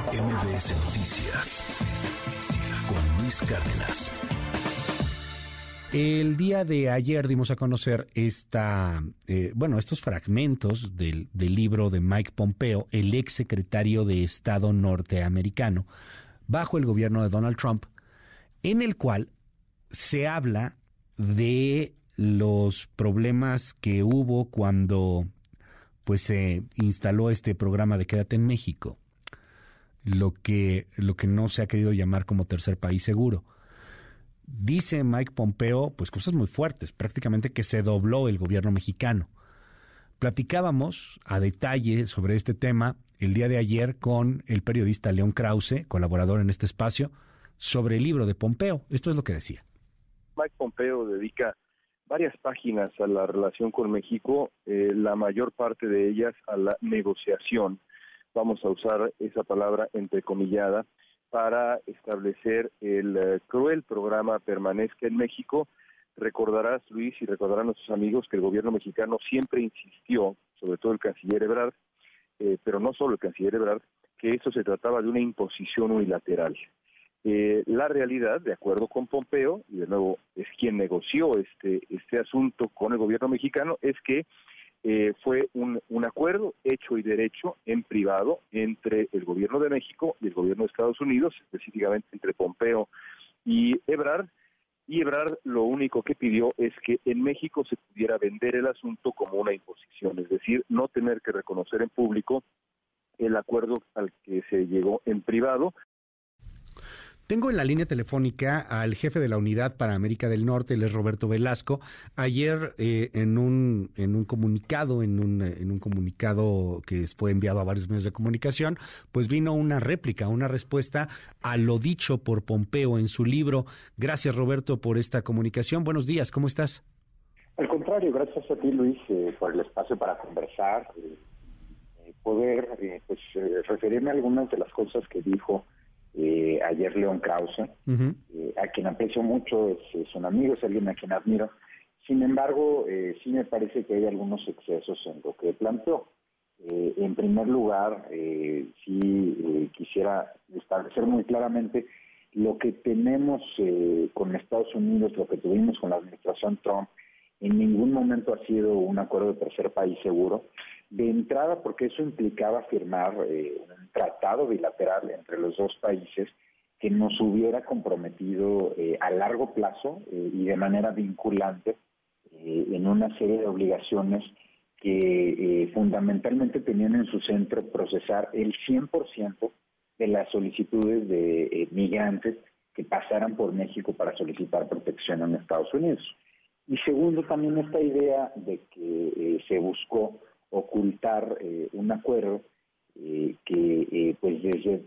MBS Noticias con Luis Cárdenas. El día de ayer dimos a conocer esta, eh, bueno, estos fragmentos del, libro de Mike Pompeo, el ex secretario de Estado norteamericano, bajo el gobierno de Donald Trump, en el cual se habla de los problemas que hubo cuando pues se instaló este programa de Quédate en México, lo que, lo que no se ha querido llamar como tercer país seguro. Dice Mike Pompeo, pues cosas muy fuertes, prácticamente que se dobló el gobierno mexicano. Platicábamos a detalle sobre este tema el día de ayer con el periodista León Krause, colaborador en este espacio, sobre el libro de Pompeo. Esto es lo que decía. Mike Pompeo dedica varias páginas a la relación con México, eh, la mayor parte de ellas a la negociación, vamos a usar esa palabra entrecomillada, para establecer el eh, cruel programa Permanezca en México. Recordarás, Luis, y recordarán nuestros amigos que el gobierno mexicano siempre insistió, sobre todo el canciller Ebrard, eh, pero no solo el canciller Ebrard, que esto se trataba de una imposición unilateral. Eh, la realidad, de acuerdo con Pompeo, y de nuevo es quien negoció este, este asunto con el gobierno mexicano, es que eh, fue un, un, acuerdo hecho y derecho en privado entre el gobierno de México y el gobierno de Estados Unidos, específicamente entre Pompeo y Ebrard. Y Ebrard lo único que pidió es que en México se pudiera vender el asunto como una imposición, es decir, no tener que reconocer en público el acuerdo al que se llegó en privado tengo en la línea telefónica al jefe de la Unidad para América del Norte, él es Roberto Velasco. Ayer eh, en, un, en un comunicado, en un, en un comunicado que fue enviado a varios medios de comunicación, pues vino una réplica, una respuesta a lo dicho por Pompeo en su libro. Gracias Roberto por esta comunicación. Buenos días, ¿cómo estás? Al contrario, gracias a ti Luis eh, por el espacio para conversar, eh, poder pues, referirme a algunas de las cosas que dijo eh, ayer León Krause, eh, a quien aprecio mucho, es, un amigo, es alguien a quien admiro. Sin embargo, eh, sí me parece que hay algunos excesos en lo que planteó. en primer lugar, sí quisiera establecer muy claramente lo que tenemos con Estados Unidos, lo que tuvimos con la administración Trump, en ningún momento ha sido un acuerdo de tercer país seguro. De entrada, porque eso implicaba firmar eh, un tratado bilateral entre los dos países que nos hubiera comprometido eh, a largo plazo eh, y de manera vinculante en una serie de obligaciones que fundamentalmente tenían en su centro procesar el 100% de las solicitudes de migrantes que pasaran por México para solicitar protección en Estados Unidos. Y segundo, también esta idea de que se buscó ocultar eh, un acuerdo eh, que eh, pues desde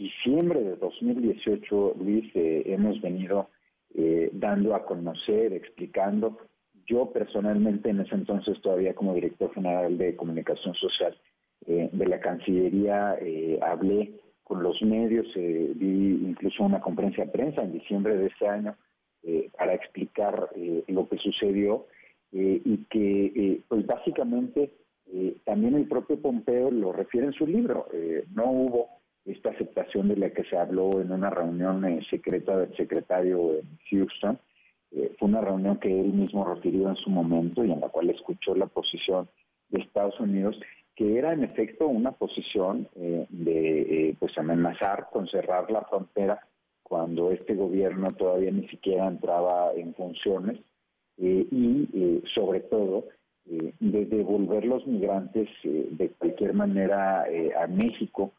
diciembre de 2018, Luis, hemos venido dando a conocer, explicando. Yo personalmente en ese entonces todavía como director general de comunicación social de la Cancillería hablé con los medios, di incluso una conferencia de prensa en diciembre de ese año para explicar lo que sucedió y que pues básicamente eh, también el propio Pompeo lo refiere en su libro. Eh, no hubo esta aceptación de la que se habló en una reunión eh, secreta del secretario en Houston. fue una reunión que él mismo refirió en su momento y en la cual escuchó la posición de Estados Unidos, que era en efecto una posición de pues amenazar con cerrar la frontera cuando este gobierno todavía ni siquiera entraba en funciones y sobre todo eh, de devolver los migrantes eh, de cualquier manera eh, a México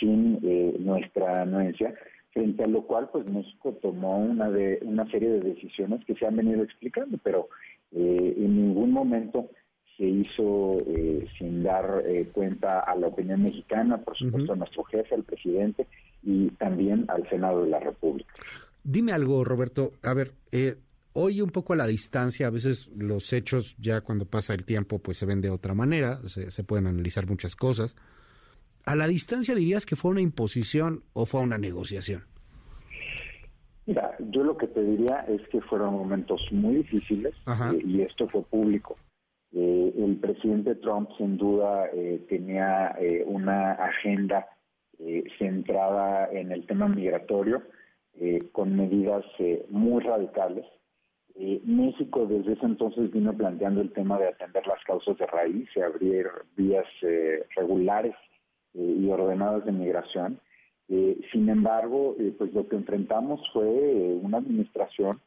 sin nuestra anuencia, frente a lo cual pues México tomó una de una serie de decisiones que se han venido explicando, pero en ningún momento se hizo sin dar cuenta a la opinión mexicana, por supuesto a nuestro jefe, al presidente y también al Senado de la República. Dime algo, Roberto. A ver, eh, Hoy un poco a la distancia, a veces los hechos ya cuando pasa el tiempo pues se ven de otra manera, se, pueden analizar muchas cosas. ¿A la distancia dirías que fue una imposición o fue una negociación? Mira, yo lo que te diría es que fueron momentos muy difíciles eh, y esto fue público. Eh, el presidente Trump sin duda eh, tenía una agenda centrada en el tema migratorio, con medidas muy radicales. México desde ese entonces vino planteando el tema de atender las causas de raíz y abrir vías regulares y ordenadas de migración. sin embargo, pues lo que enfrentamos fue una administración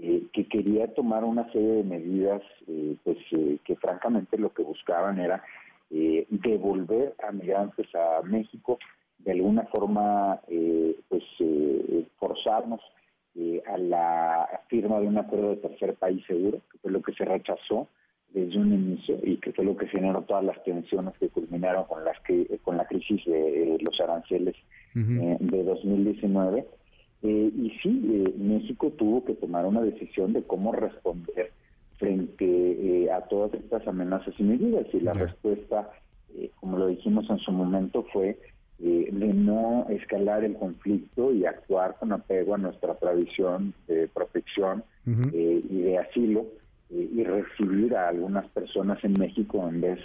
eh, que quería tomar una serie de medidas eh, pues eh, que francamente lo que buscaban era devolver a migrantes a México de alguna forma pues forzarnos a la firma de un acuerdo de tercer país seguro que fue lo que se rechazó desde un inicio y que fue lo que generó todas las tensiones que culminaron con las que con la crisis de los aranceles de 2019 eh, y sí, eh, México tuvo que tomar una decisión de cómo responder frente eh, a todas estas amenazas. Y medidas. Y la respuesta, como lo dijimos en su momento, fue de no escalar el conflicto y actuar con apego a nuestra tradición de protección y de asilo y recibir a algunas personas en México en vez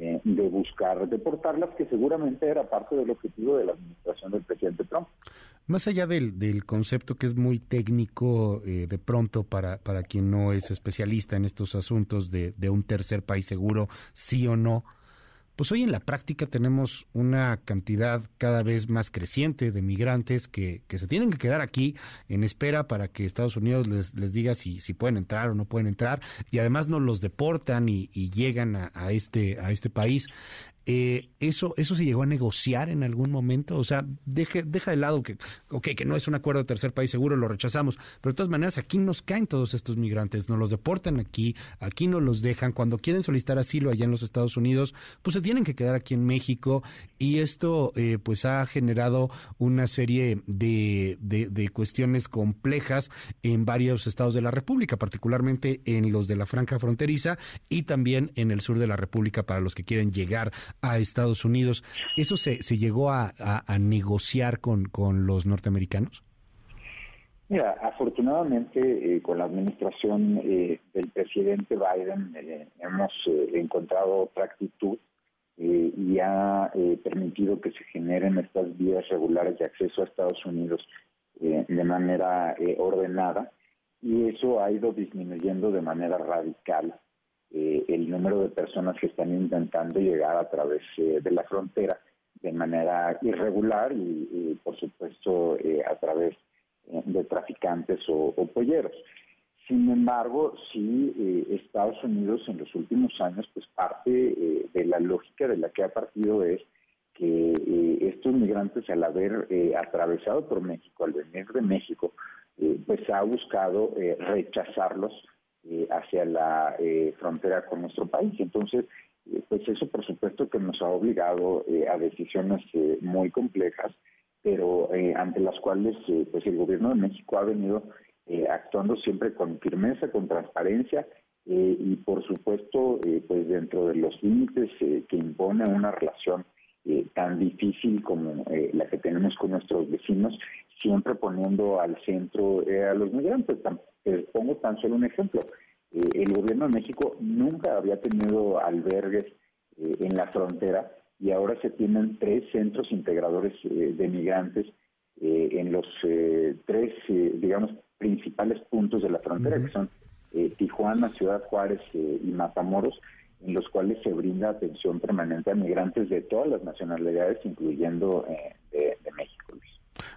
eh, de buscar deportarlas, que seguramente era parte del objetivo de la administración del presidente Trump. Más allá del, del concepto que es muy técnico eh, de pronto para, para quien no es especialista en estos asuntos de, de un tercer país seguro, sí o no, pues hoy en la práctica tenemos una cantidad cada vez más creciente de migrantes que, que se tienen que quedar aquí en espera para que Estados Unidos les, les diga si, si pueden entrar o no pueden entrar y además no los deportan y, y llegan a, a, este, a este país. Eh, eso, ¿Eso se llegó a negociar en algún momento? O sea, deje, deja de lado que, okay, que no es un acuerdo de tercer país seguro, lo rechazamos, pero de todas maneras aquí nos caen todos estos migrantes, nos los deportan aquí, aquí nos los dejan, cuando quieren solicitar asilo allá en los Estados Unidos, pues se tienen que quedar aquí en México y esto eh, pues ha generado una serie de, de, de cuestiones complejas en varios estados de la República, particularmente en los de la franja fronteriza y también en el sur de la República para los que quieren llegar a Estados Unidos. ¿Eso se, se llegó a, a, negociar con, con los norteamericanos? Mira, afortunadamente eh, con la administración eh, del presidente Biden eh, hemos eh, encontrado otra actitud eh, y ha permitido que se generen estas vías regulares de acceso a Estados Unidos de manera ordenada y eso ha ido disminuyendo de manera radical eh, el número de personas que están intentando llegar a través eh, de la frontera de manera irregular y, por supuesto eh, a través eh, de traficantes o, o, polleros. Sin embargo, sí, Estados Unidos en los últimos años, pues parte de la lógica de la que ha partido es que estos migrantes al haber atravesado por México, al venir de México, pues ha buscado rechazarlos eh, hacia la eh, frontera con nuestro país. Entonces, eh, pues eso por supuesto que nos ha obligado a decisiones muy complejas, pero ante las cuales pues el gobierno de México ha venido actuando siempre con firmeza, con transparencia y por supuesto pues dentro de los límites que impone una relación tan difícil como la que tenemos con nuestros vecinos, siempre poniendo al centro a los migrantes. Eh, pongo tan solo un ejemplo. Eh, el gobierno de México nunca había tenido albergues eh, en la frontera y ahora se tienen tres centros integradores de migrantes en los tres, digamos, principales puntos de la frontera, que son Tijuana, Ciudad Juárez y Matamoros, en los cuales se brinda atención permanente a migrantes de todas las nacionalidades, incluyendo de, de México.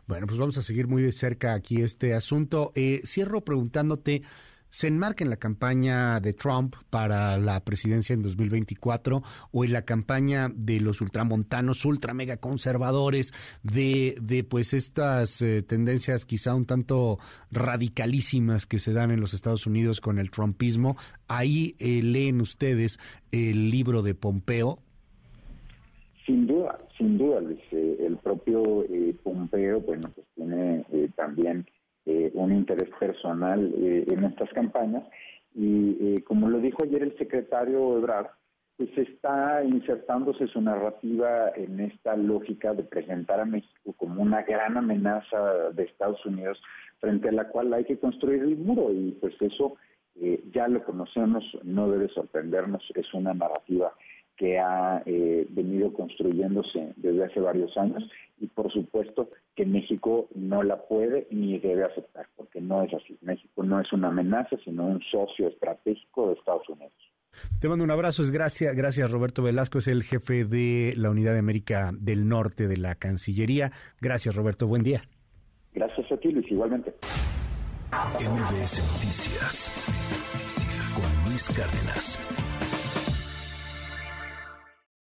Bueno, pues vamos a seguir muy de cerca aquí este asunto. Eh, cierro preguntándote, ¿se enmarca en la campaña de Trump para la presidencia en 2024 o en la campaña de los ultramontanos, ultra mega conservadores, de, de pues estas eh, tendencias quizá un tanto radicalísimas que se dan en los Estados Unidos con el trumpismo? Ahí eh, leen ustedes el libro de Pompeo, sin duda, sin duda. Eh, el propio eh, Pompeo, bueno, pues tiene eh, también eh, un interés personal eh, en estas campañas y como lo dijo ayer el secretario Ebrard, pues está insertándose su narrativa en esta lógica de presentar a México como una gran amenaza de Estados Unidos frente a la cual hay que construir el muro y pues eso ya lo conocemos, no debe sorprendernos, es una narrativa que ha eh, venido construyéndose desde hace varios años y por supuesto que México no la puede ni debe aceptar, porque no es así. México no es una amenaza, sino un socio estratégico de Estados Unidos. Te mando un abrazo, es gracias, gracias Roberto Velasco, es el jefe de la Unidad de América del Norte de la Cancillería. Gracias Roberto, buen día. Gracias a ti Luis, igualmente. MBS Noticias con Luis Cárdenas.